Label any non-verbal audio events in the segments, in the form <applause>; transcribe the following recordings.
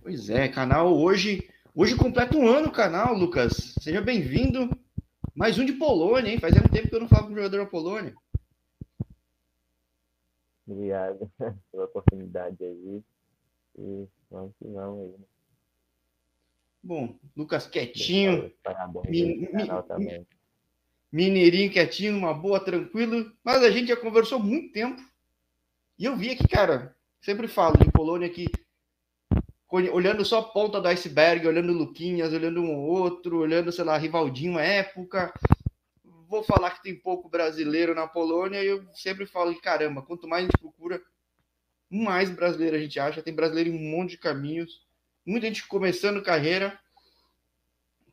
Pois é, canal hoje. Hoje completa um ano o canal, Lucas. Seja bem-vindo. Mais um de Polônia, hein? Fazia um tempo que eu não falava com um jogador da Polônia. Obrigado <laughs> pela oportunidade aí. E vamos que vamos aí. Né? Bom, Lucas quietinho. Parabéns. Mineirinho quietinho, uma boa, tranquilo. Mas a gente já conversou muito tempo. E eu vi aqui, cara, sempre falo de Polônia aqui, olhando só a ponta do iceberg, olhando Luquinhas, olhando um ou outro, olhando, sei lá, Rivaldinho, época. Vou falar que tem pouco brasileiro na Polônia e eu sempre falo que, caramba, quanto mais a gente procura, mais brasileiro a gente acha. Tem brasileiro em um monte de caminhos. Muita gente começando carreira,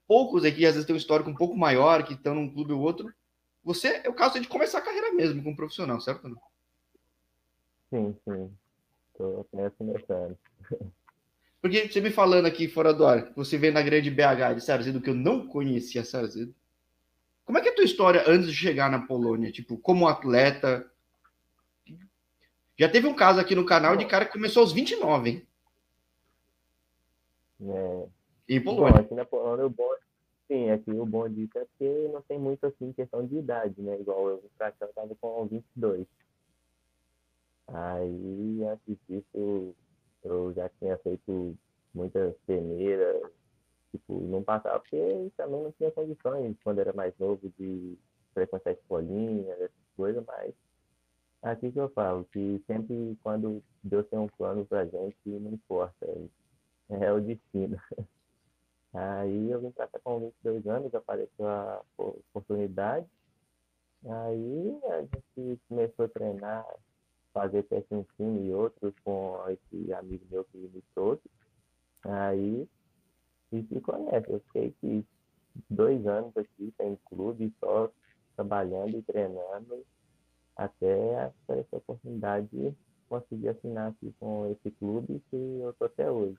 poucos aqui às vezes têm um histórico um pouco maior, que estão num clube ou outro. Você é o caso de começar a carreira mesmo como profissional, certo? Sim, sim. Apenas começando. <laughs> Porque você me falando aqui fora do ar, que você vê na grande BH de Sarzedo, que eu não conhecia Sarzedo. Como é que é a tua história antes de chegar na Polônia? Tipo, como atleta? Já teve um caso aqui no canal de cara que começou aos 29, hein? É, bom, Polônia. aqui na Polônia o bom, sim, aqui o bom disso é porque não tem muito assim questão de idade, né? Igual eu pra cá, eu tava com 22. Aí, antes disso, eu já tinha feito muitas peneiras, tipo, não passava porque também não tinha condições quando era mais novo de frequentar escolinha, essas coisas, mas aqui que eu falo, que sempre quando Deus tem um plano pra gente, não importa, é o destino. <laughs> Aí eu vim pra cá com 22 anos, apareceu a po- oportunidade, aí a gente começou a treinar, fazer teste em time e outros com esse amigo meu que me trouxe. Aí e se conhece, eu fiquei aqui dois anos aqui sem clube, só trabalhando e treinando, até aparecer a oportunidade de conseguir assinar aqui com esse clube que eu tô até hoje.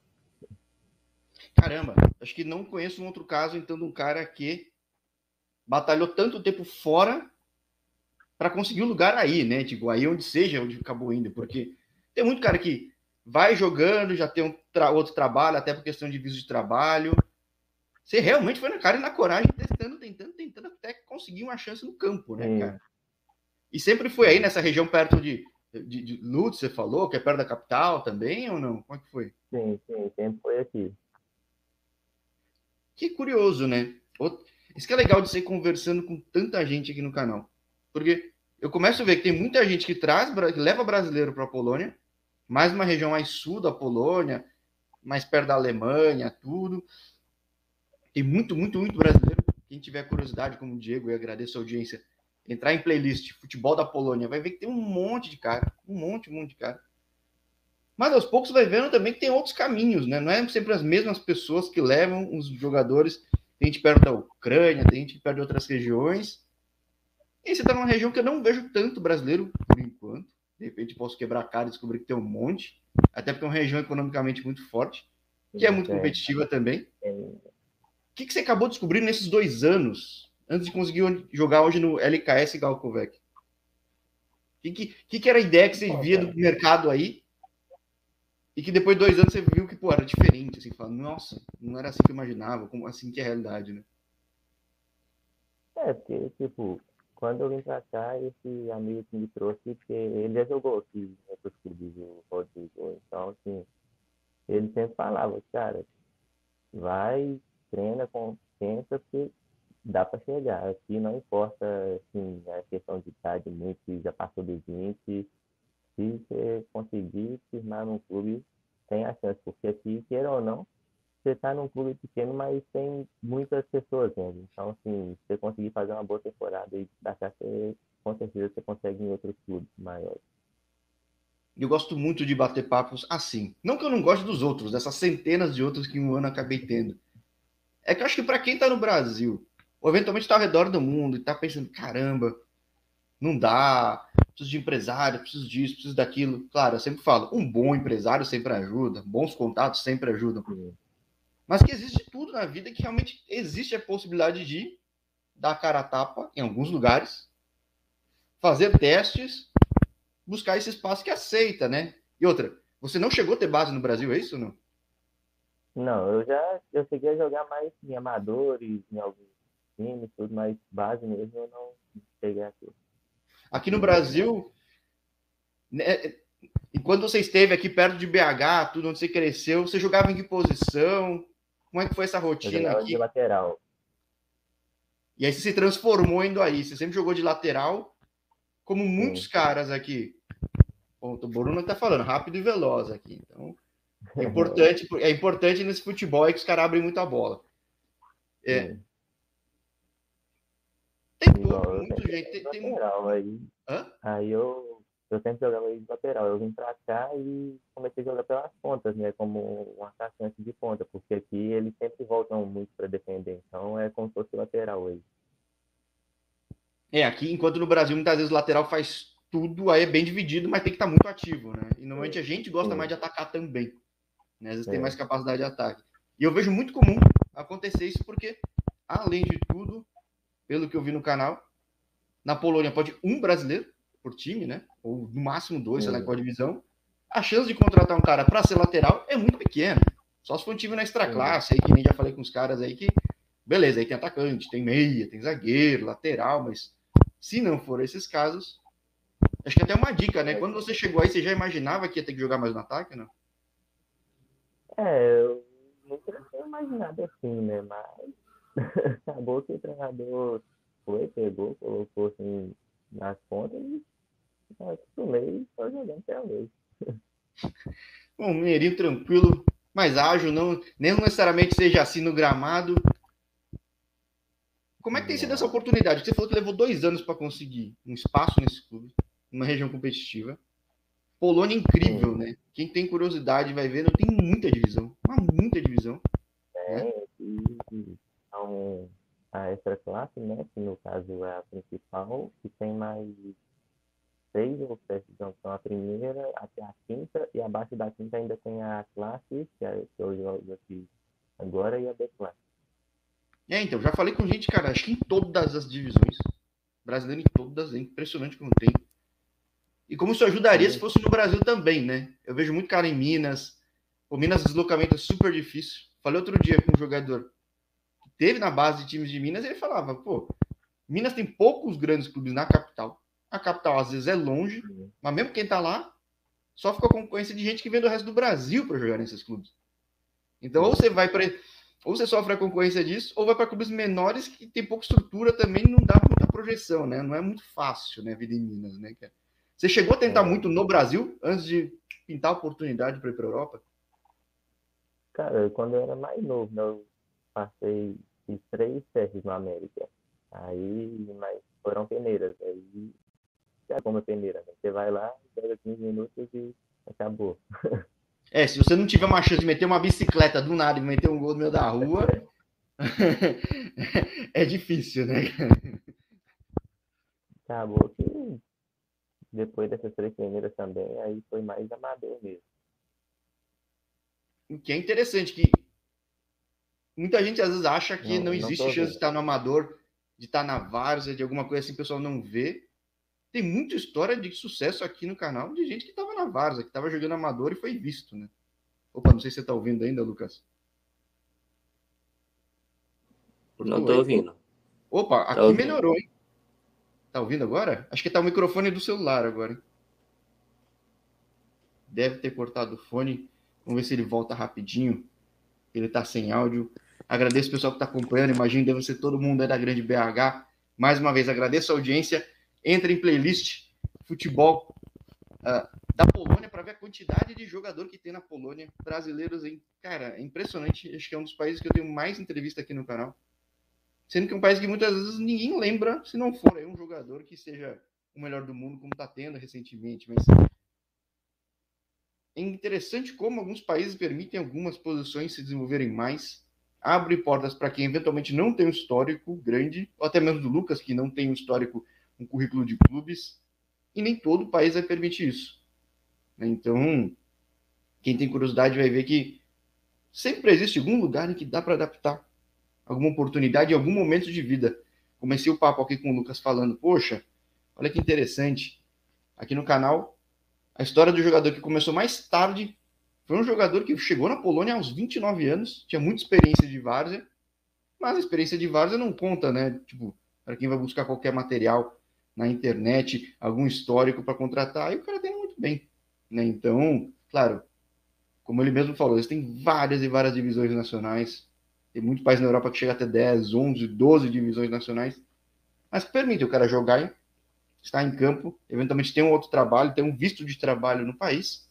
Caramba, acho que não conheço um outro caso, então, de um cara que batalhou tanto tempo fora para conseguir um lugar aí, né? Tipo, aí onde seja, onde acabou indo, porque tem muito cara que vai jogando, já tem um tra- outro trabalho, até por questão de visto de trabalho. Você realmente foi na cara e na coragem, testando, tentando, tentando, até conseguir uma chance no campo, né, Sim. cara? E sempre foi aí nessa região perto de, de, de Lutz, você falou, que é perto da capital também, ou não? Como é que foi? Sim, sim, sempre foi aqui. Que curioso, né? Isso que é legal de ser conversando com tanta gente aqui no canal. Porque eu começo a ver que tem muita gente que traz, que leva brasileiro para a Polônia, mais uma região mais sul da Polônia, mais perto da Alemanha, tudo. Tem muito, muito, muito brasileiro. Quem tiver curiosidade, como o Diego, eu agradeço a audiência, entrar em playlist Futebol da Polônia, vai ver que tem um monte de cara, um monte, um monte de cara. Mas aos poucos vai vendo também que tem outros caminhos, né? Não é sempre as mesmas pessoas que levam os jogadores. Tem gente perto da Ucrânia, tem gente perto de outras regiões. E você tá numa região que eu não vejo tanto brasileiro, por enquanto. De repente posso quebrar a cara e descobrir que tem um monte. Até porque é uma região economicamente muito forte, que é muito É, competitiva também. é, O que, que você acabou descobrindo nesses dois anos, antes de conseguir jogar hoje no LKS Galkovec? O que, que, que, era a ideia que você via do mercado aí? E que depois de dois anos você viu que, pô, era diferente, assim, falando, nossa, não era assim que eu imaginava, como assim que é a realidade, né? É, porque, tipo, quando eu vim pra cá, esse amigo que me trouxe, porque ele já jogou aqui em outros clubes, o Rodrigo. Então, assim, ele sempre falava, cara, vai, treina, concentra, porque dá pra chegar. Aqui não importa, assim, a questão de idade, muito, se já passou dos 20, se você conseguir firmar num clube, tem a chance, porque aqui, queira ou não, você está num clube pequeno, mas tem muitas pessoas dentro. Então, assim, se você conseguir fazer uma boa temporada e destacar, você, com certeza você consegue em outros clubes maiores. Eu gosto muito de bater papos assim. Não que eu não goste dos outros, dessas centenas de outros que um ano acabei tendo. É que eu acho que para quem está no Brasil, ou eventualmente está ao redor do mundo e está pensando, caramba, não dá, preciso de empresário, preciso disso, preciso daquilo. Claro, eu sempre falo, um bom empresário sempre ajuda, bons contatos sempre ajudam. Mas que existe tudo na vida que realmente existe a possibilidade de dar cara a tapa em alguns lugares, fazer testes, buscar esse espaço que aceita, né? E outra, você não chegou a ter base no Brasil, é isso ou não? Não, eu já eu cheguei a jogar mais em amadores, em alguns times, tudo, mas base mesmo eu não cheguei a ter. Aqui no Brasil, né, e quando você esteve aqui perto de BH, tudo onde você cresceu, você jogava em que posição? Como é que foi essa rotina aqui? de lateral. E aí você se transformou indo aí. Você sempre jogou de lateral, como muitos Sim. caras aqui. Bom, o Bruno tá falando, rápido e veloz aqui. Então, é importante, é importante nesse futebol é que os caras abrem muita bola. É. Tem pouco, muito gente. Tem, tem... Lateral, aí, Hã? aí eu, eu sempre jogava de lateral. Eu vim pra cá e comecei a jogar pelas pontas, né? Como um atacante de ponta, porque aqui eles sempre voltam muito para defender. Então é como se fosse lateral aí. É, aqui, enquanto no Brasil muitas vezes o lateral faz tudo, aí é bem dividido, mas tem que estar muito ativo, né? E normalmente a gente gosta mais de atacar também. Né? Às vezes tem mais capacidade de ataque. E eu vejo muito comum acontecer isso porque, além de tudo, pelo que eu vi no canal, na Polônia pode um brasileiro por time, né? Ou no máximo dois, sei lá, qual divisão. A chance de contratar um cara para ser lateral é muito pequena. Só se for um time na extra classe, aí que nem já falei com os caras aí que beleza, aí tem atacante, tem meia, tem zagueiro, lateral, mas se não for esses casos, acho que até uma dica, né? Quando você chegou aí, você já imaginava que ia ter que jogar mais no ataque, não? É, eu nunca tinha imaginado assim, né? Mas <laughs> acabou que o treinador foi, pegou, colocou assim nas pontas e acostumei e estou jogando até hoje. <laughs> Bom, Mineirinho tranquilo, mais ágil, não, nem necessariamente seja assim no gramado. Como é que tem sido essa oportunidade? Você falou que levou dois anos para conseguir um espaço nesse clube, uma região competitiva. Polônia incrível, né? Quem tem curiosidade vai ver, não tem muita divisão, uma muita divisão. É, né? e, então, a extra classe, né? Que no caso é a principal, que tem mais seis ou sete, então são a primeira até a quinta, e abaixo da quinta ainda tem a classe, que, é, que eu jogo aqui agora, e a B classe. É, então, já falei com gente, cara, acho que em todas as divisões. Brasileiro em todas, é impressionante como tem. E como isso ajudaria se fosse no Brasil também, né? Eu vejo muito cara em Minas. O Minas deslocamento é super difícil. Falei outro dia com um jogador teve na base de times de Minas, ele falava, pô, Minas tem poucos grandes clubes na capital. A capital às vezes é longe, mas mesmo quem tá lá só fica com concorrência de gente que vem do resto do Brasil para jogar nesses clubes. Então, ou você vai para ou você sofre a concorrência disso, ou vai para clubes menores que tem pouca estrutura também, não dá muita projeção, né? Não é muito fácil, né, a vida em Minas, né? Você chegou a tentar é. muito no Brasil antes de pintar a oportunidade para ir para Europa? Cara, quando eu era mais novo, né, eu passei de três testes na América. Aí, mas foram peneiras. Aí, já como é peneira, né? Você vai lá, pega 15 minutos e acabou. <laughs> É, se você não tiver uma chance de meter uma bicicleta do nada e meter um gol no meio da rua, <laughs> é difícil, né? Acabou que depois dessas três primeiras também, aí foi mais amador mesmo. O que é interessante, que muita gente às vezes acha que não, não existe não chance de estar no amador, de estar na várzea, de alguma coisa assim, o pessoal não vê. Tem muita história de sucesso aqui no canal de gente que estava na várzea, que estava jogando amador e foi visto, né? Opa, não sei se você está ouvindo ainda, Lucas. Não estou ouvindo. Opa, aqui ouvindo. melhorou, hein? Tá ouvindo agora? Acho que tá o microfone do celular agora. Hein? Deve ter cortado o fone. Vamos ver se ele volta rapidinho. Ele tá sem áudio. Agradeço o pessoal que está acompanhando. Imagino deve ser todo mundo aí da grande BH. Mais uma vez, agradeço a audiência. Entra em playlist futebol uh, da Polônia para ver a quantidade de jogador que tem na Polônia. Brasileiros, hein? Cara, é impressionante. Acho que é um dos países que eu tenho mais entrevista aqui no canal. Sendo que é um país que muitas vezes ninguém lembra se não for um jogador que seja o melhor do mundo, como está tendo recentemente. Mas é interessante como alguns países permitem algumas posições se desenvolverem mais, abre portas para quem eventualmente não tem um histórico grande, ou até mesmo do Lucas, que não tem um histórico, um currículo de clubes, e nem todo país vai permitir isso. Então, quem tem curiosidade vai ver que sempre existe algum lugar em que dá para adaptar alguma oportunidade em algum momento de vida. Comecei o papo aqui com o Lucas falando, poxa, olha que interessante. Aqui no canal, a história do jogador que começou mais tarde Foi um jogador que chegou na Polônia aos 29 anos, tinha muita experiência de várzea, mas a experiência de várzea não conta, né? Tipo, para quem vai buscar qualquer material na internet, algum histórico para contratar, e o cara tem muito bem, né? Então, claro, como ele mesmo falou, eles têm várias e várias divisões nacionais. Tem muito país na Europa que chega até 10, 11, 12 divisões nacionais. Mas permite o cara jogar, estar em campo, eventualmente ter um outro trabalho, ter um visto de trabalho no país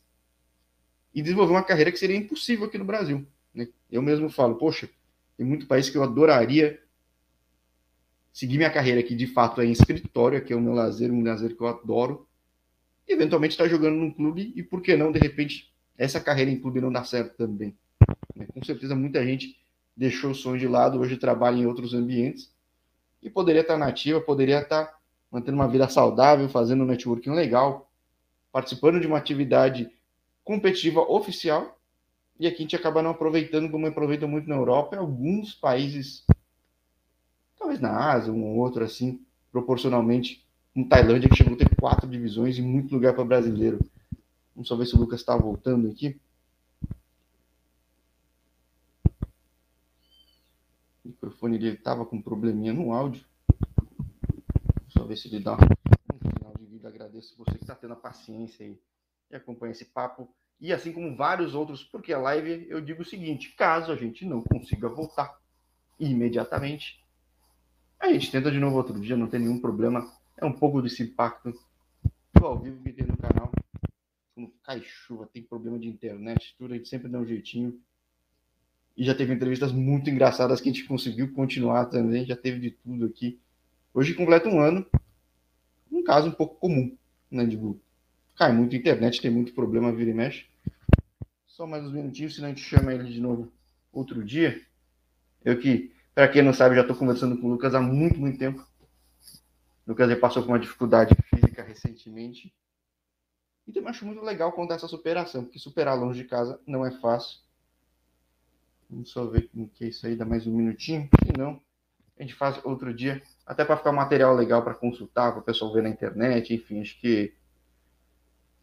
e desenvolver uma carreira que seria impossível aqui no Brasil. Né? Eu mesmo falo, poxa, tem muito país que eu adoraria seguir minha carreira aqui de fato é em escritório, que é o meu lazer, um lazer que eu adoro, e eventualmente estar jogando num clube e por que não, de repente, essa carreira em clube não dá certo também. Né? Com certeza muita gente deixou o sonho de lado, hoje trabalha em outros ambientes e poderia estar nativa, poderia estar mantendo uma vida saudável, fazendo um networking legal, participando de uma atividade competitiva oficial, e aqui a gente acaba não aproveitando como aproveita muito na Europa, em alguns países, talvez na Ásia, um ou outro assim, proporcionalmente, um Tailândia que chegou a ter quatro divisões e muito lugar para brasileiro. Vamos só ver se o Lucas está voltando aqui. O microfone dele estava com um probleminha no áudio. Só ver se ele dá um final de vida. Agradeço você que está tendo a paciência aí e acompanha esse papo. E assim como vários outros, porque a live eu digo o seguinte: caso a gente não consiga voltar imediatamente, a gente tenta de novo outro dia, não tem nenhum problema. É um pouco desse impacto do ao vivo que tem no canal. Quando cai chuva, tem problema de internet, tudo, a gente sempre dá um jeitinho. E já teve entrevistas muito engraçadas que a gente conseguiu continuar também, já teve de tudo aqui. Hoje completa um ano, um caso um pouco comum, né, grupo cai muito a internet, tem muito problema, vira e mexe. Só mais uns minutinhos, senão a gente chama ele de novo outro dia. Eu que, para quem não sabe, já estou conversando com o Lucas há muito, muito tempo. O Lucas passou por uma dificuldade física recentemente. E também acho muito legal contar essa superação, porque superar longe de casa não é fácil. Vamos só ver como que é isso aí, dá mais um minutinho. Se não, a gente faz outro dia, até para ficar um material legal para consultar, para o pessoal ver na internet, enfim, acho que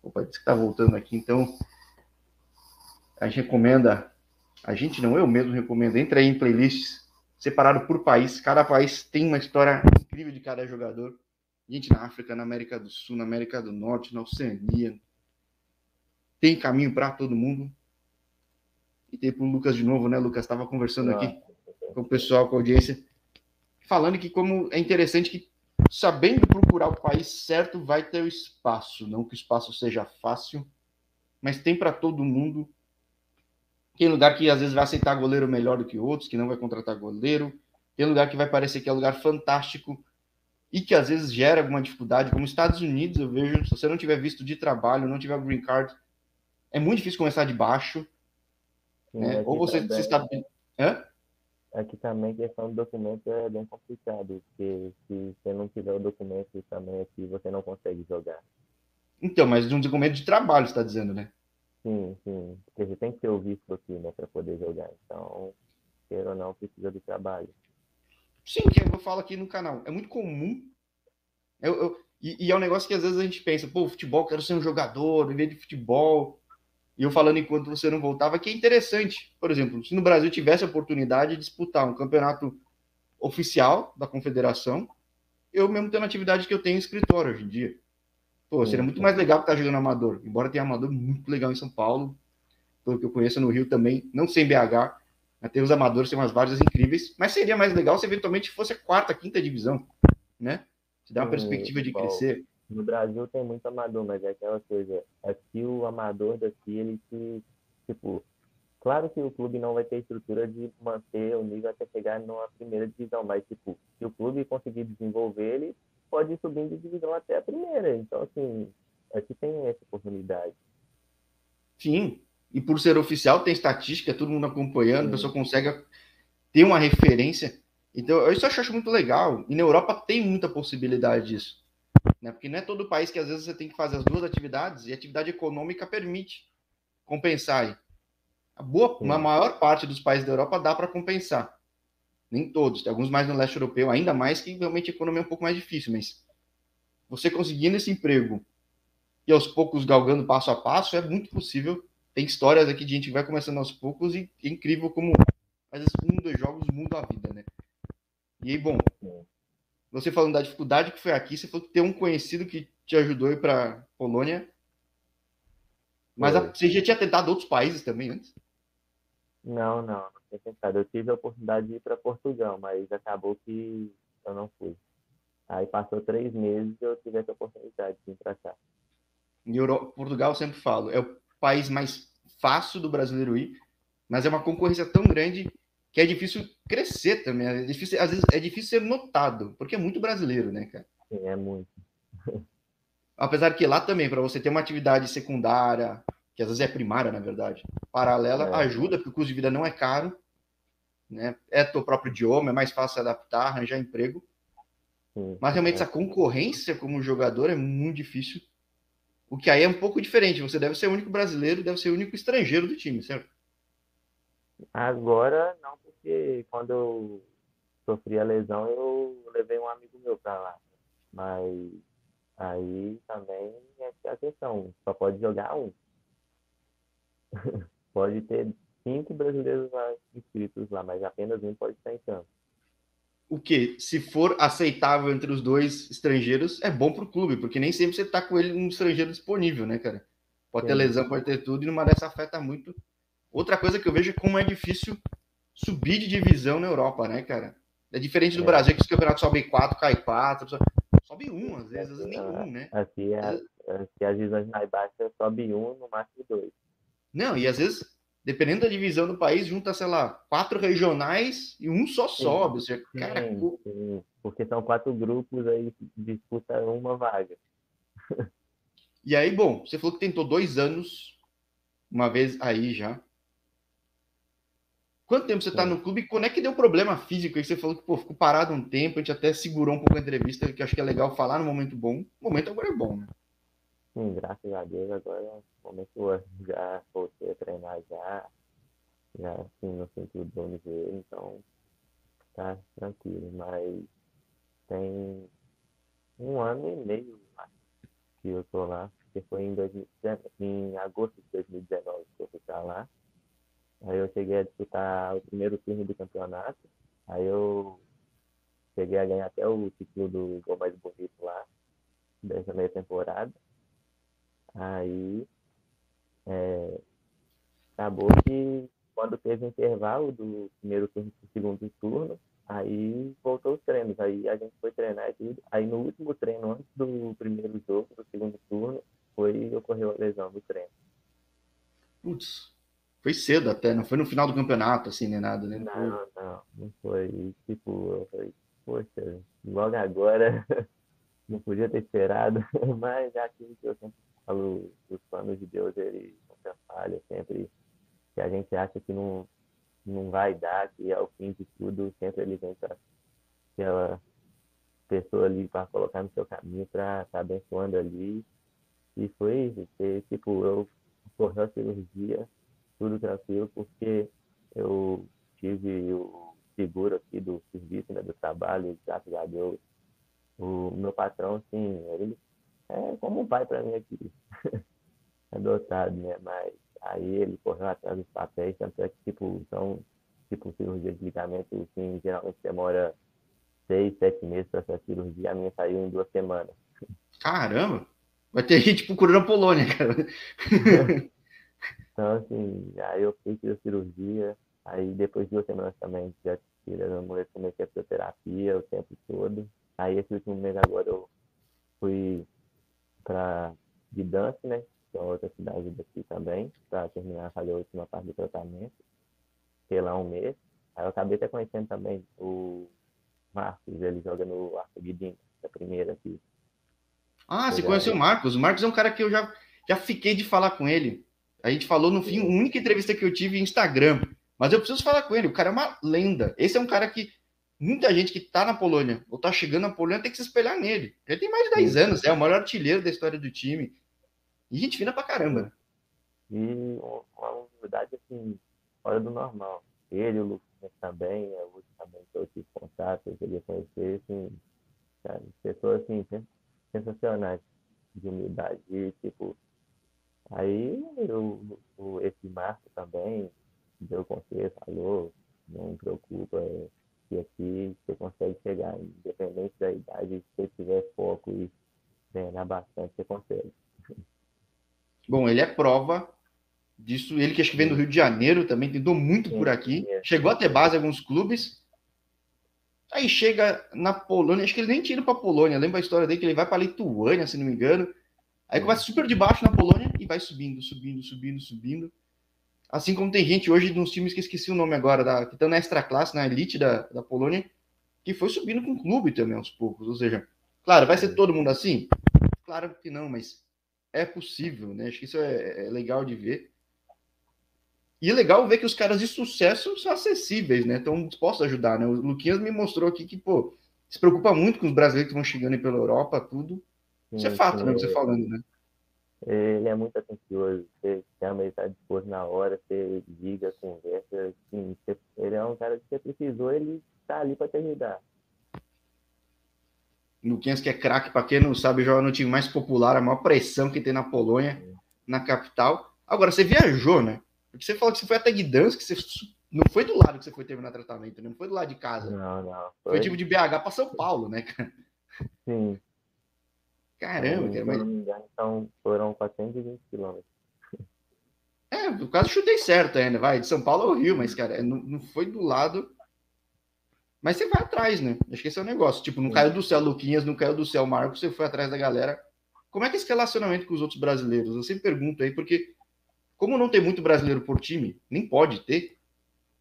Opa, disse que está voltando aqui, então a gente recomenda, a gente não, eu mesmo recomendo, entra aí em playlists separado por país, cada país tem uma história incrível de cada jogador. Gente na África, na América do Sul, na América do Norte, na Oceania. Tem caminho para todo mundo. E tem para o Lucas de novo, né? Lucas estava conversando aqui com o pessoal, com a audiência, falando que como é interessante que sabendo procurar o país certo, vai ter o espaço. Não que o espaço seja fácil, mas tem para todo mundo. Tem lugar que às vezes vai aceitar goleiro melhor do que outros, que não vai contratar goleiro. Tem lugar que vai parecer que é um lugar fantástico e que às vezes gera alguma dificuldade, como Estados Unidos, eu vejo, se você não tiver visto de trabalho, não tiver green card, é muito difícil começar de baixo. Né? Ou você se está. Hã? Aqui também a questão do documento é bem complicado, porque se você não tiver o documento também aqui, você não consegue jogar. Então, mas de um documento de trabalho, você está dizendo, né? Sim, sim. Porque você tem que ter o visto aqui, né, para poder jogar. Então, queira ou não, precisa do trabalho. Sim, que eu falo aqui no canal. É muito comum. Eu, eu e, e, é um negócio que às vezes a gente pensa, pô, futebol, quero ser um jogador, viver de futebol. E eu falando enquanto você não voltava, que é interessante. Por exemplo, se no Brasil tivesse a oportunidade de disputar um campeonato oficial da confederação, eu mesmo tenho a atividade que eu tenho em escritório hoje em dia. Pô, seria muito mais legal estar jogando amador. Embora tenha amador muito legal em São Paulo, pelo que eu conheço no Rio também, não sei em BH, mas tem os amadores, tem umas várias incríveis, mas seria mais legal se eventualmente fosse a quarta, quinta divisão, né? Se dá uma perspectiva de crescer. No Brasil tem muito amador, mas é aquela coisa, aqui o amador daqui, ele se, tipo, claro que o clube não vai ter estrutura de manter o nível até chegar numa primeira divisão, mas, tipo, se o clube conseguir desenvolver, ele pode subir de divisão até a primeira. Então, assim, aqui tem essa oportunidade. Sim, e por ser oficial, tem estatística, todo mundo acompanhando, Sim. a pessoa consegue ter uma referência. Então, eu isso eu acho muito legal. E na Europa tem muita possibilidade disso. Né? Porque não é todo país que às vezes você tem que fazer as duas atividades e a atividade econômica permite compensar. A boa, a maior parte dos países da Europa dá para compensar. Nem todos, tem alguns mais no leste europeu, ainda mais que realmente a economia é um pouco mais difícil, mas você conseguindo esse emprego e aos poucos galgando passo a passo, é muito possível tem histórias aqui de gente que vai começando aos poucos e é incrível como às vezes um, dois jogos mudam a vida, né? E aí, bom, você falando da dificuldade que foi aqui, você falou que tem um conhecido que te ajudou a ir para Polônia. Mas a, você já tinha tentado outros países também antes? Não, não, não tinha tentado. Eu tive a oportunidade de ir para Portugal, mas acabou que eu não fui. Aí passou três meses e eu tive essa oportunidade de ir para cá. Em Euro... Portugal, eu sempre falo, é o país mais fácil do brasileiro ir, mas é uma concorrência tão grande que é difícil crescer também. É difícil, às vezes é difícil ser notado, porque é muito brasileiro, né, cara? Sim, é muito. <laughs> Apesar que lá também, para você ter uma atividade secundária, que às vezes é primária, na verdade, paralela, é. ajuda, porque o custo de vida não é caro, né? É teu próprio idioma, é mais fácil adaptar, arranjar emprego. Sim, Mas realmente é. essa concorrência como jogador é muito difícil. O que aí é um pouco diferente. Você deve ser o único brasileiro, deve ser o único estrangeiro do time, certo? Agora não, porque quando eu sofri a lesão, eu levei um amigo meu para lá. Mas aí também é a questão, só pode jogar um. <laughs> pode ter cinco brasileiros lá inscritos lá, mas apenas um pode estar em campo o que, se for aceitável entre os dois estrangeiros, é bom para o clube, porque nem sempre você está com ele um estrangeiro disponível, né, cara? Pode ter lesão, pode ter tudo, e numa dessa afeta muito. Outra coisa que eu vejo é como é difícil subir de divisão na Europa, né, cara? É diferente do é. Brasil, que os campeonatos sobem quatro, cai quatro, sobe um, às vezes, às vezes nenhum, né? Aqui, é, aqui as divisões mais baixas sobe um, no máximo dois. Não, e às vezes dependendo da divisão do país, junta, sei lá, quatro regionais e um só sobe. Sim, cara, sim, sim. porque são quatro grupos aí que disputam uma vaga. E aí, bom, você falou que tentou dois anos, uma vez aí já. Quanto tempo você está no clube? Quando é que deu problema físico? Aí você falou que pô, ficou parado um tempo, a gente até segurou um pouco a entrevista, que acho que é legal falar no momento bom. O momento agora é bom, né? Sim, graças a Deus agora é momento já voltei a treinar já, já assim no sentido do MV, então tá tranquilo, mas tem um ano e meio que eu tô lá, porque foi em, 2019, em agosto de 2019 que eu fui pra lá. Aí eu cheguei a disputar o primeiro turno do campeonato, aí eu cheguei a ganhar até o título do gol mais bonito lá, dessa meia temporada. Aí é, acabou que quando teve o intervalo do primeiro turno para o segundo turno, aí voltou os treinos. Aí a gente foi treinar e tudo. Aí no último treino, antes do primeiro jogo, do segundo turno, foi ocorreu a lesão do treino. Putz, foi cedo até, não foi no final do campeonato, assim, nem nada, né? Não, não, não, não foi. Tipo, eu falei, poxa, logo agora <laughs> não podia ter esperado, <laughs> mas já que eu sempre falo, os planos de Deus, ele nunca falha, sempre que a gente acha que não, não vai dar, que é o fim de tudo, sempre ele vem para aquela pessoa ali para colocar no seu caminho, para estar tá abençoando ali. E foi isso, tipo, eu corri a cirurgia, tudo tranquilo, porque eu tive o seguro aqui do serviço, né, do trabalho, graças a Deus. O meu patrão, assim, ele é como um pai para mim aqui, <laughs> adotado, né? Mas aí ele correu atrás dos papéis, tanto é que, tipo, são, tipo, cirurgia de ligamento, assim, geralmente demora seis, sete meses para essa cirurgia, a minha saiu em duas semanas. Caramba! Vai ter gente procurando a Polônia, cara. <laughs> então, assim, aí eu fiz a cirurgia, aí depois de duas semanas também já tirando, eu comecei a fisioterapia o tempo todo. Aí esse último mês agora eu fui para Gdansk, né? Que é outra cidade daqui também, para terminar, fazer a última parte do tratamento. Fiquei lá um mês. Aí eu acabei até conhecendo também o Marcos, ele joga no Arco Guidinho, da primeira aqui. Ah, você conheceu o Marcos? O Marcos é um cara que eu já, já fiquei de falar com ele. A gente falou no fim, a única entrevista que eu tive em Instagram. Mas eu preciso falar com ele. O cara é uma lenda. Esse é um cara que muita gente que está na Polônia ou está chegando na Polônia tem que se espelhar nele. Ele tem mais de 10 Sim. anos, é o maior artilheiro da história do time. E gente fina pra caramba. E uma novidade assim, fora do normal. Ele, o Lucas também, é o Lucas também que eu tive contato, eu queria conhecer, assim, cara, pessoas assim, sensacionais de humildade. E, tipo, Aí eu, o, esse Marco também deu conselho, falou, não preocupa, que aqui você consegue chegar, independente da idade, se você tiver foco e treinar bastante, você consegue. <laughs> Bom, ele é prova disso. Ele que acho que vem do Rio de Janeiro também, tentou muito sim, por aqui. Sim. Chegou a ter base em alguns clubes. Aí chega na Polônia, acho que ele nem tira para Polônia. Lembra a história dele que ele vai para Lituânia, se não me engano. Aí começa super de baixo na Polônia e vai subindo, subindo, subindo, subindo. Assim como tem gente hoje nos times que esqueci o nome agora, da, que estão na extra classe, na elite da, da Polônia, que foi subindo com o clube também aos poucos. Ou seja, claro, vai ser todo mundo assim? Claro que não, mas é possível, né? Acho que isso é, é legal de ver. E é legal ver que os caras de sucesso são acessíveis, né? Estão dispostos a ajudar, né? O Luquinhas me mostrou aqui que, pô, se preocupa muito com os brasileiros que vão chegando aí pela Europa, tudo. Isso é fato, né? Você falando, né? Ele é muito atencioso, você chama, ele está disposto na hora, você liga, conversa, assim, você, ele é um cara que você precisou, ele está ali para te ajudar. Luquinhas que é craque, para quem não sabe, joga no time mais popular, a maior pressão que tem na Polônia, na capital. Agora, você viajou, né? Porque você falou que você foi até Gdansk, você não foi do lado que você foi terminar tratamento, né? não foi do lado de casa. Não, não. Foi, foi tipo de BH para São Paulo, né, cara? Sim. Caramba, cara, mas... Então foram 420 quilômetros. É, eu quase chutei certo ainda, vai, de São Paulo ao Rio, mas, cara, não, não foi do lado. Mas você vai atrás, né? Acho que esse é o negócio. Tipo, não caiu do céu Luquinhas, não caiu do céu Marcos, você foi atrás da galera. Como é que é esse relacionamento com os outros brasileiros? Eu sempre pergunto aí, porque como não tem muito brasileiro por time, nem pode ter,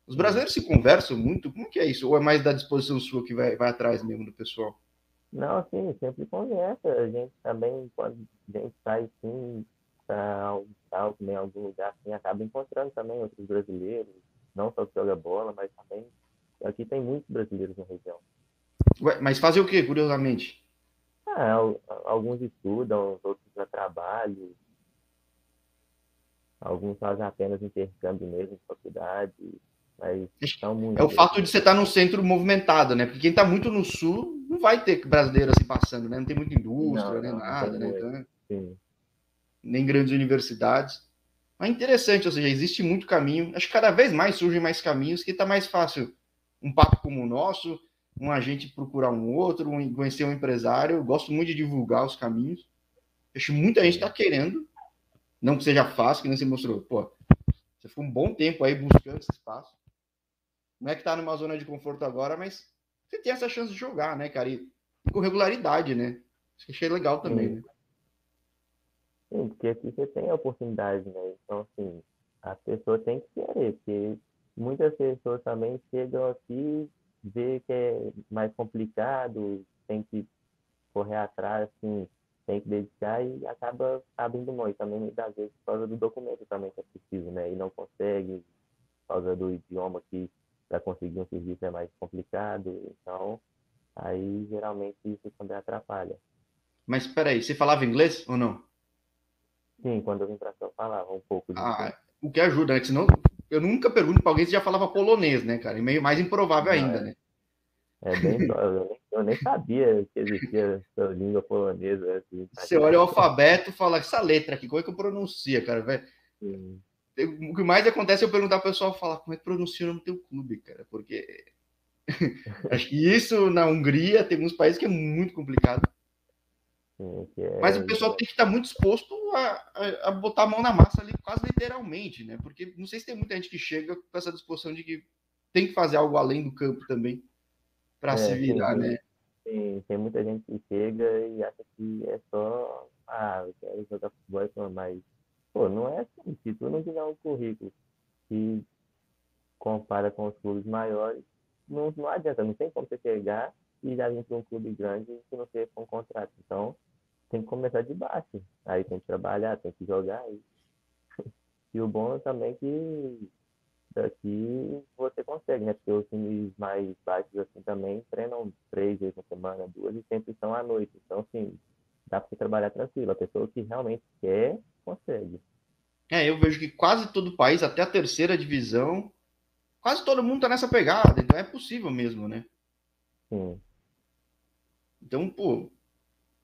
os brasileiros se conversam muito. Como que é isso? Ou é mais da disposição sua que vai, vai atrás mesmo do pessoal? Não, sim, sempre conversa. A gente também, quando a gente sai sim para almoçar, comer em algum lugar, assim, acaba encontrando também outros brasileiros, não só que joga bola, mas também aqui tem muitos brasileiros na região. Ué, mas fazer o que, curiosamente? Ah, alguns estudam, outros para trabalho, alguns fazem apenas intercâmbio mesmo em faculdade, mas muito. É o fato de você estar num centro movimentado, né? Porque quem está muito no sul não vai ter brasileiro assim passando, né? Não tem muita indústria, não, nem não, nada, né? Então, Sim. Nem grandes universidades. Mas interessante, ou seja, existe muito caminho. Acho que cada vez mais surgem mais caminhos que está mais fácil. Um papo como o nosso, um agente procurar um outro, um, conhecer um empresário. Eu gosto muito de divulgar os caminhos. Acho que muita gente está querendo. Não que seja fácil, que nem você mostrou. Pô, você ficou um bom tempo aí buscando esse espaço. Não é que tá numa zona de conforto agora, mas você tem essa chance de jogar, né, cara? E com regularidade, né? Isso que achei legal também, Sim. né? Sim, porque aqui você tem a oportunidade, né? Então, assim, as pessoas têm que querer, porque muitas pessoas também chegam aqui, vê que é mais complicado, tem que correr atrás, assim, tem que dedicar e acaba abrindo mão. E também, muitas vezes, por causa do documento também que é preciso, né? E não consegue, por causa do idioma que para conseguir um serviço é mais complicado. Então, aí geralmente isso também atrapalha. Mas espera aí, você falava inglês ou não? Sim, quando eu vim para cá eu falava um pouco. De ah, o que ajuda, né? Senão, eu nunca pergunto para alguém se já falava polonês, né, cara? E meio mais improvável não, ainda, é, né? É bem eu, nem, eu nem sabia que existia essa língua polonesa. Assim, você olha o alfabeto e fala, essa letra aqui, como é que eu pronuncio, cara? Velho? O que mais acontece é eu perguntar pro pessoal falar como é que pronuncia o nome do teu clube, cara, porque <laughs> acho que isso na Hungria tem alguns países que é muito complicado. é... Mas o pessoal tem que estar muito disposto a, a, a, botar a mão na massa ali, quase literalmente, né? Porque não sei se tem muita gente que chega com essa disposição de que tem que fazer algo além do campo também para é, se virar, tem, né? Tem, tem muita gente que chega e acha que é só, ah, eu quero jogar futebol, mas Pô, não é assim. Se tu não tiver um currículo que compara com os clubes maiores, não, não adianta. Não tem como você chegar e já vir para um clube grande se não for um contrato. Então, tem que começar de baixo. Aí tem que trabalhar, tem que jogar. E, <laughs> e o bom é também que daqui você consegue, né? Porque os times mais baixos assim também treinam três vezes na semana, duas, e sempre estão à noite. Então, assim, dá para trabalhar tranquilo. A pessoa que realmente quer consegue. É, eu vejo que quase todo o país, até a terceira divisão, quase todo mundo tá nessa pegada, então é possível mesmo, né? Sim. Então, pô,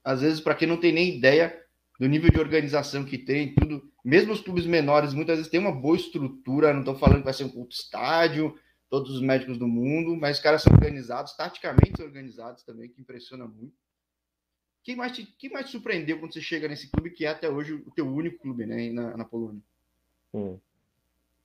às vezes, para quem não tem nem ideia, do nível de organização que tem, tudo. Mesmo os clubes menores, muitas vezes tem uma boa estrutura. Não estou falando que vai ser um culto estádio, todos os médicos do mundo, mas os caras são organizados, taticamente organizados também, que impressiona muito. Quem mais te, quem mais te surpreendeu quando você chega nesse clube que é até hoje o teu único clube, né, na, na Polônia? Sim.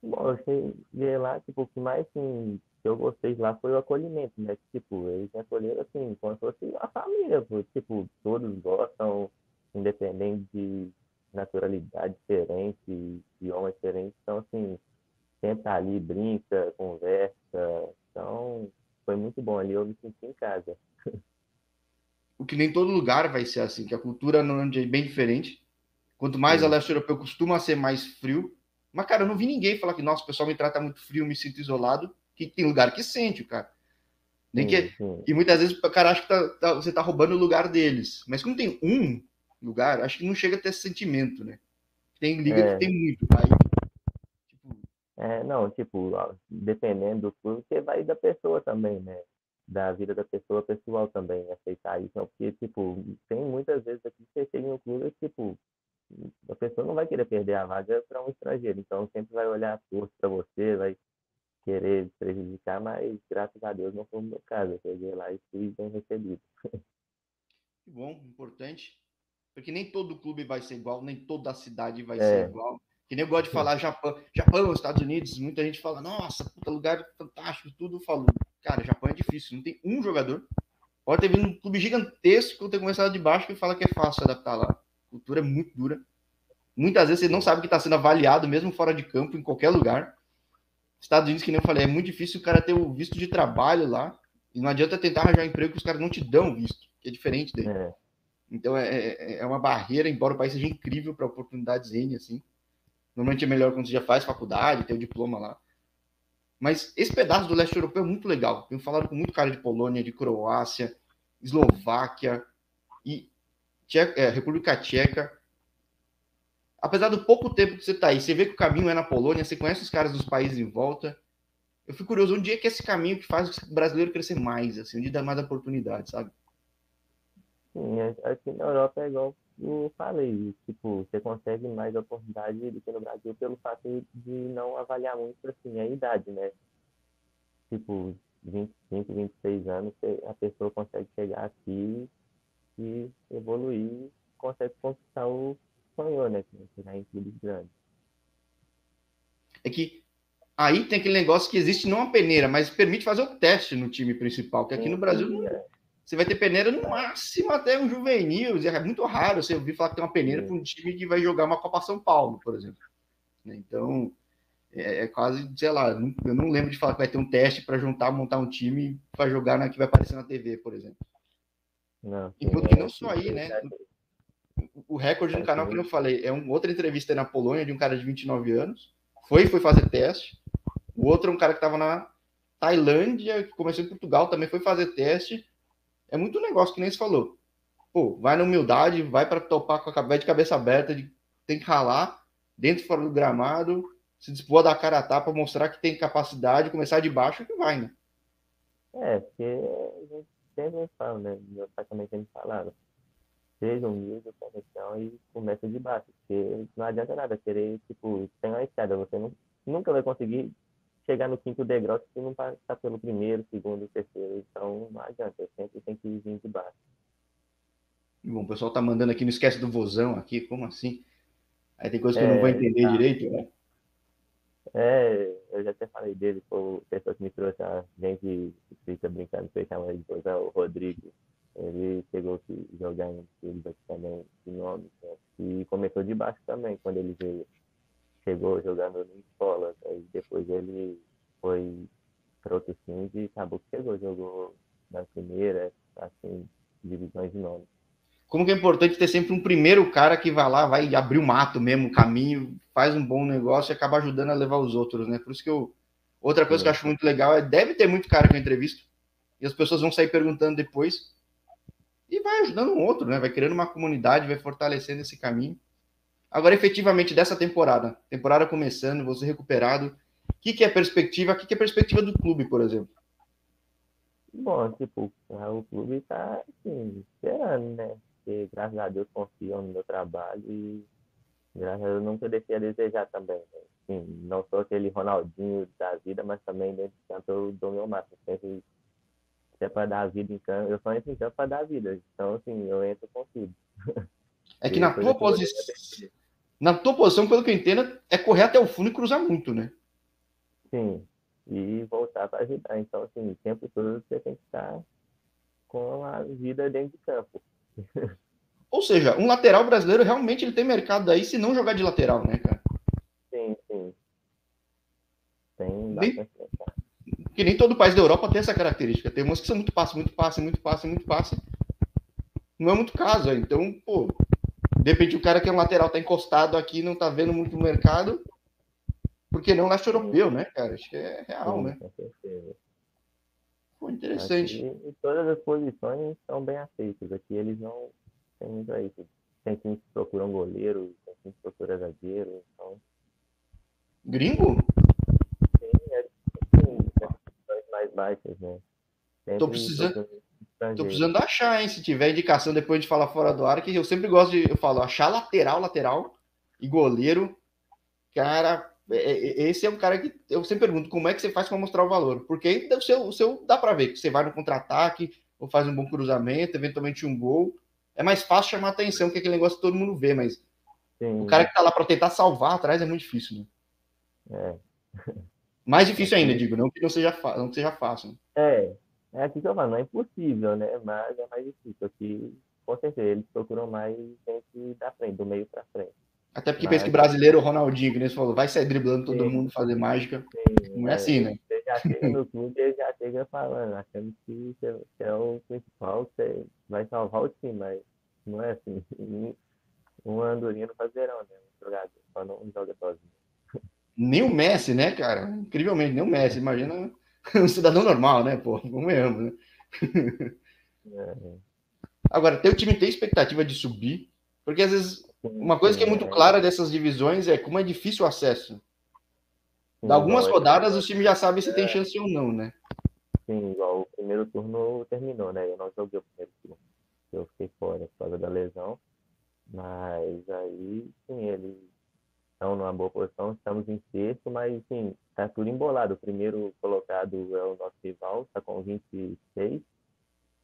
Bom, eu cheguei lá, tipo, o que mais assim, que eu gostei lá foi o acolhimento, né? Tipo, eles me acolheram assim, como se fosse a família, tipo, todos gostam, independente de naturalidade diferente, idioma diferente, então assim, senta ali, brinca, conversa, então foi muito bom ali, eu me senti em casa. <laughs> O que nem todo lugar vai ser assim, que a cultura no é bem diferente. Quanto mais Sim. a leste europeu costuma ser mais frio, mas, cara, eu não vi ninguém falar que, nossa, o pessoal me trata muito frio, me sinto isolado, que tem lugar que sente, cara. Nem que... E muitas vezes o cara acha que tá, tá, você tá roubando o lugar deles. Mas como tem um lugar, acho que não chega a ter esse sentimento, né? Tem liga é. que tem muito. Aí, tipo... É, não, tipo, dependendo do clube, você vai da pessoa também, né? Da vida da pessoa pessoal também, aceitar isso. Não, porque, tipo, tem muitas vezes aqui que você chega no clube e, tipo, a pessoa não vai querer perder a vaga para um estrangeiro, então sempre vai olhar torto para você, vai querer prejudicar, mas graças a Deus não foi o meu caso. Eu cheguei lá e fui bem recebido. <laughs> Que bom, importante. Porque nem todo clube vai ser igual, nem toda cidade vai é. ser igual. Que nem eu gosto de falar Japão, Japão, Estados Unidos, muita gente fala, nossa, puta lugar fantástico, tudo falou. Cara, Japão é difícil, não tem um jogador. Pode ter vindo um clube gigantesco, ter começado de baixo e fala que é fácil adaptar lá. A cultura é muito dura. Muitas vezes você não sabe que está sendo avaliado, mesmo fora de campo, em qualquer lugar. Estados Unidos, que nem eu falei, é muito difícil o cara ter o visto de trabalho lá. E não adianta tentar arranjar emprego que os caras não te dão visto, que é diferente dele. É. Então é, é, é, uma barreira, embora o país seja incrível para oportunidades N, assim. Normalmente é melhor quando você já faz faculdade, tem o diploma lá. Mas esse pedaço do leste europeu é muito legal. Tenho falado com muito cara de Polônia, de Croácia, Eslováquia e Tcheca, é, República Tcheca apesar do pouco tempo que você está aí, você vê que o caminho é na Polônia, você conhece os caras dos países em volta. Eu fico curioso, onde é que é esse caminho que faz o brasileiro crescer mais, assim, onde dá mais oportunidade, sabe? Sim, aqui na Europa é igual eu falei, tipo, você consegue mais oportunidade do que no Brasil pelo fato de não avaliar muito, assim, a idade, né? Tipo, 25, 26 anos, a pessoa consegue chegar aqui e evoluir, consegue conquistar o sonhou, né? Chegar em clubes grandes. É que aí tem aquele negócio que existe não a peneira, mas permite fazer o teste no time principal, que aqui no Brasil não, é. Você vai ter peneira no máximo até um juvenil. É muito raro você ouvir falar que tem uma peneira para um time que vai jogar uma Copa São Paulo, por exemplo. Né, então, é, é, quase, sei lá, eu não lembro de falar que vai ter um teste para juntar, montar um time para jogar na que vai aparecer na TV, por exemplo. Não, Enquanto que não só aí, né? o recorde no canal que eu falei é uma outra entrevista na Polônia de um cara de 29 anos. Foi, foi fazer teste. O outro é um cara que estava na Tailândia, que começou em Portugal, também foi fazer teste. É muito negócio que nem se falou. Pô, vai na humildade, vai para topar com a cabeça de cabeça aberta, de, tem que ralar dentro e fora do gramado, se dispor a dar cara a tapa, mostrar que tem capacidade, começar de baixo que vai, né? É, porque a gente sempre fala, né? Meu pai também sempre falava seja humilde, conexão e começa de baixo. Porque não adianta nada querer, tipo, tem uma escada, você não, nunca vai conseguir chegar no quinto degrau se não passar pelo primeiro, segundo, terceiro. Então não adianta, sempre tem que vir de baixo. Bom, o pessoal tá mandando aqui, não esquece do vozão aqui, como assim? Aí tem coisa que é, eu não vou entender tá. direito, né? É, eu já até falei dele, pessoal que me trouxe a gente fica brincando, que chama de vozão, o Rodrigo. Ele chegou a jogar em também de nome, né? e começou de baixo também, quando ele veio. Chegou jogando em escola, aí depois ele foi para outros times e acabou que chegou, jogou na primeira, assim, divisões de nome. Como que é importante ter sempre um primeiro cara que vai lá, vai abrir o mato mesmo, o caminho, faz um bom negócio e acaba ajudando a levar os outros, né? Por isso que eu. Outra coisa que eu acho muito legal é deve ter muito cara que eu entrevisto e as pessoas vão sair perguntando depois e vai ajudando um outro, né? Vai criando uma comunidade, vai fortalecendo esse caminho. Agora, efetivamente, dessa temporada, temporada começando, você recuperado, o que, que é a perspectiva? O que, que é a perspectiva do clube, por exemplo? Bom, tipo, o clube tá assim, esperando, né? porque graças a Deus confiam no meu trabalho e graças a Deus nunca deixei a desejar também. Né? Não sou aquele Ronaldinho da vida, mas também dentro de campo eu dou meu máximo. Sempre se é para dar vida em campo, eu só entro em campo para dar vida. Então, assim, eu entro com. <laughs> É que na tua posição. Na tua posição, pelo que eu entendo, é correr até o fundo e cruzar muito, né? Sim. E voltar para ajudar. Então, assim, o tempo todo você tem que estar com a vida dentro de campo. <laughs> Ou seja, um lateral brasileiro realmente ele tem mercado aí se não jogar de lateral, né, cara? Sim, sim. Tem bastante que nem todo país da Europa tem essa característica. Tem umas que são muito passe, muito passe, muito passe, muito passe. Não é muito caso, então, pô, de repente o cara que é um lateral tá encostado aqui, não tá vendo muito o mercado, porque não leste europeu, né, cara? Acho que é real, Sim, né? Com certeza. Pô, interessante. Aqui, todas as posições são bem aceitas. Aqui eles não têm muito isso. Tem quem que procuram goleiro, tem quem que procura zagueiro, então... Gringo? mais baixas, né? Sempre tô precisando, tô precisando achar, hein? Se tiver indicação depois de falar fora do ar, que eu sempre gosto de, eu falo, achar lateral, lateral e goleiro. Cara, é, é, esse é um cara que eu sempre pergunto como é que você faz para mostrar o valor, porque o seu, o seu dá para ver que você vai no contra-ataque ou faz um bom cruzamento, eventualmente um gol. É mais fácil chamar atenção que aquele negócio que todo mundo vê, mas Sim. o cara que tá lá para tentar salvar atrás é muito difícil, né? É. Mais difícil ainda, digo, não que não seja, não que seja fácil. É, é aqui que eu falo, não é impossível, né? Mas é mais difícil. Aqui, com certeza, eles procuram mais gente da frente, do meio para frente. Até porque Mas... pensa que brasileiro, o Ronaldinho, que nem você falou, vai sair driblando todo Sim. mundo, fazer mágica. Sim, não é, é, assim, né? Você já chega no clube e já chega falando, achando que você é o principal, você vai salvar o time, mas não é assim. <laughs> Um andorinha no fazeirão, né? Um jogador, só não joga sozinho. Nem o Messi, né, cara? Incrivelmente, nem o Messi. Imagina <laughs> um cidadão normal, né, pô? Convenhamos, né? <laughs> É. Agora, teu time tem expectativa de subir? Porque às vezes uma coisa que é muito clara dessas divisões é como é difícil o acesso. Da algumas rodadas os times já sabem se tem é. chance ou não, né? Sim, igual o primeiro turno terminou, né? Eu não joguei o primeiro turno. Eu fiquei fora por causa da lesão. Mas aí, sim, ele estão numa boa posição, estamos em sexto, mas sim, está tudo embolado. O primeiro colocado é o nosso rival, está com 26,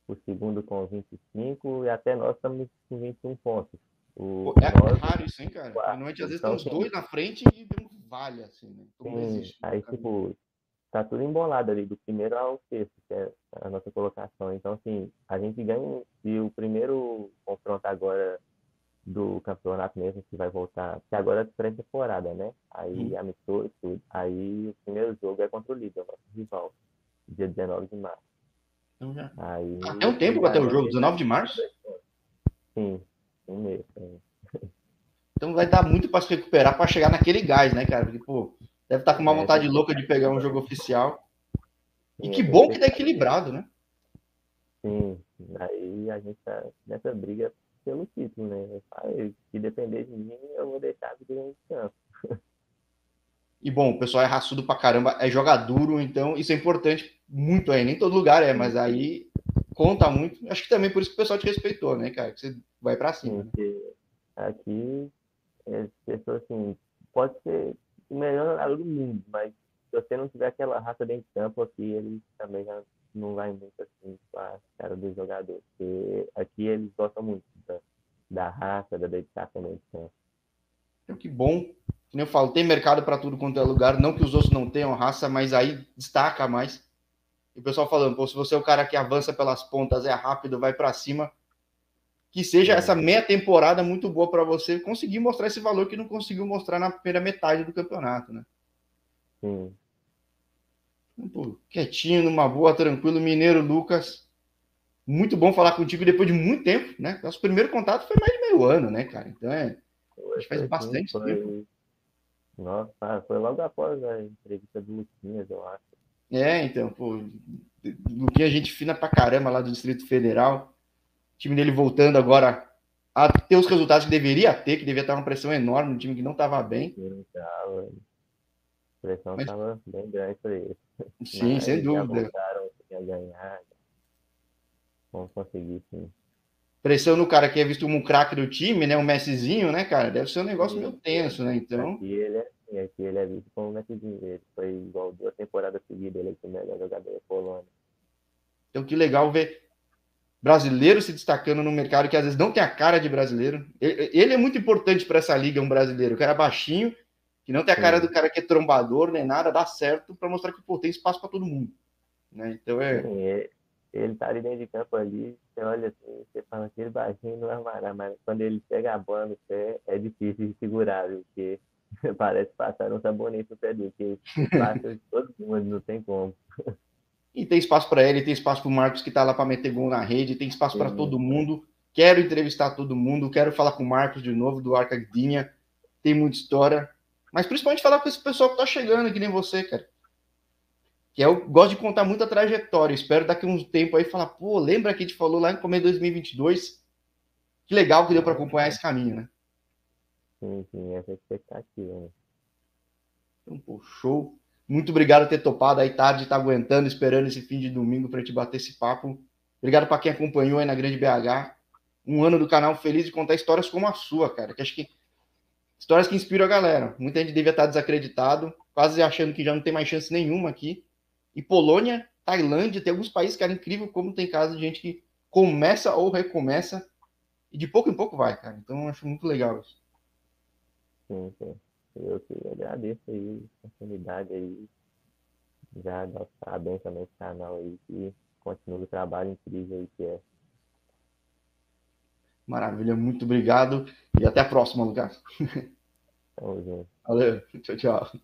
o segundo com 25 e até nós estamos com 21 pontos. O, é nós, raro isso, hein, cara? Normalmente, às vezes, então, tem uns dois na frente e tem um vale, assim, né? Como sim, existe, aí, tipo, tá tudo embolado ali, do primeiro ao sexto, que é a nossa colocação. Então, assim, a gente ganha, se o primeiro confronto agora do campeonato mesmo que vai voltar, que agora é pré-temporada, né? Aí hum. amistoso tudo. Aí o primeiro jogo é contra o líder, o nosso rival, dia 19 de março. Então já. Aí, Até um tempo até o jogo, 19 de março? Sim, um mês. É. Então vai dar muito para se recuperar para chegar naquele gás, né, cara? Porque, pô, deve estar tá com uma é, vontade louca de pegar um jogo oficial. E que bom que tá equilibrado, né? Sim, aí a gente tá nessa briga pelo título, né? Se depender de mim, eu vou deixar a vida no campo. E bom, o pessoal é raçudo pra caramba, é jogar duro, então isso é importante muito aí. Nem todo lugar é, mas aí conta muito. Acho que também por isso que o pessoal te respeitou, né, cara? Que você vai pra cima. Sim, né? Aqui, é, pessoas assim, pode ser o melhor jogador do mundo, mas se você não tiver aquela raça dentro de campo aqui, ele também já não vai muito assim com a cara dos jogadores. Porque aqui eles gostam muito da, da raça, da dedicação da. Então, que bom. Como eu falo, tem mercado para tudo quanto é lugar. Não que os outros não tenham raça, mas aí destaca mais. E o pessoal falando, pô, se você é o cara que avança pelas pontas, é rápido, vai para cima, que seja é. essa meia temporada muito boa para você conseguir mostrar esse valor que não conseguiu mostrar na primeira metade do campeonato, né? Sim. Pô, quietinho, numa boa, tranquilo. Mineiro Lucas, muito bom falar contigo depois de muito tempo, né? Nosso primeiro contato foi mais de meio ano, né, cara? Então é. A gente faz bastante foi... tempo. Nossa, foi logo após a entrevista do Luquinhas, eu acho. É, então, pô. Luquinhas, gente fina pra caramba lá do Distrito Federal. O time dele voltando agora a ter os resultados que deveria ter, que devia estar uma pressão enorme, um time que não estava bem. Sim, tava pressão estava Mas... bem grande para eles. Sim, Mas sem dúvida. Voltaram a ganhar. Vamos conseguir, sim. pressão no cara que é visto como um craque do time, né? Um Messizinho, né, cara? Deve ser um negócio meio tenso, né? Então. Aqui ele é, assim, aqui ele é visto como um Messizinho. Ele foi igual duas temporadas seguidas, ele é o melhor jogador da Polônia. Então, que legal ver brasileiro se destacando no mercado que às vezes não tem a cara de brasileiro. Ele é muito importante para essa liga, um brasileiro. O cara é baixinho, que não tem a cara Sim. do cara que é trombador nem nada, dá certo para mostrar que pô, tem espaço para todo mundo. Né? Então é. Sim, ele tá ali dentro de campo ali, você olha assim, você fala que ele baixinho não armará, mas quando ele pega a bola no pé, é difícil de segurar, viu? porque <laughs> parece passar um sabonete no pé dele, que <laughs> passa de todo mundo, não tem como. E tem espaço para ele, tem espaço para o Marcos que está lá para meter gol na rede, tem espaço para todo mundo. Quero entrevistar todo mundo, quero falar com o Marcos de novo, do Arca Guidinha. Tem muita história. Mas principalmente falar com esse pessoal que está chegando, que nem você, cara que eu gosto de contar muita trajetória. Espero daqui a um tempo aí falar, pô, lembra que a gente falou lá em começo de 2022? Que legal que deu para acompanhar esse caminho, né? Sim, sim, essa é a expectativa. Né? Então, pô, show. Muito obrigado por ter topado aí tarde, tá aguentando, esperando esse fim de domingo para te bater esse papo. Obrigado para quem acompanhou aí na Grande BH. Um ano do canal feliz de contar histórias como a sua, cara. Que acho que histórias que inspiram a galera. Muita gente devia estar desacreditado, quase achando que já não tem mais chance nenhuma aqui. E Polônia, Tailândia, tem alguns países, cara, incrível como tem caso de gente que começa ou recomeça e de pouco em pouco vai, cara. Então eu acho muito legal isso. Sim, sim. Eu que agradeço aí a oportunidade aí. Já dá parabéns também pro canal aí que continua o trabalho incrível aí que é. Maravilha, muito obrigado e até a próxima, Lucas. Tamo junto. Valeu, tchau, tchau.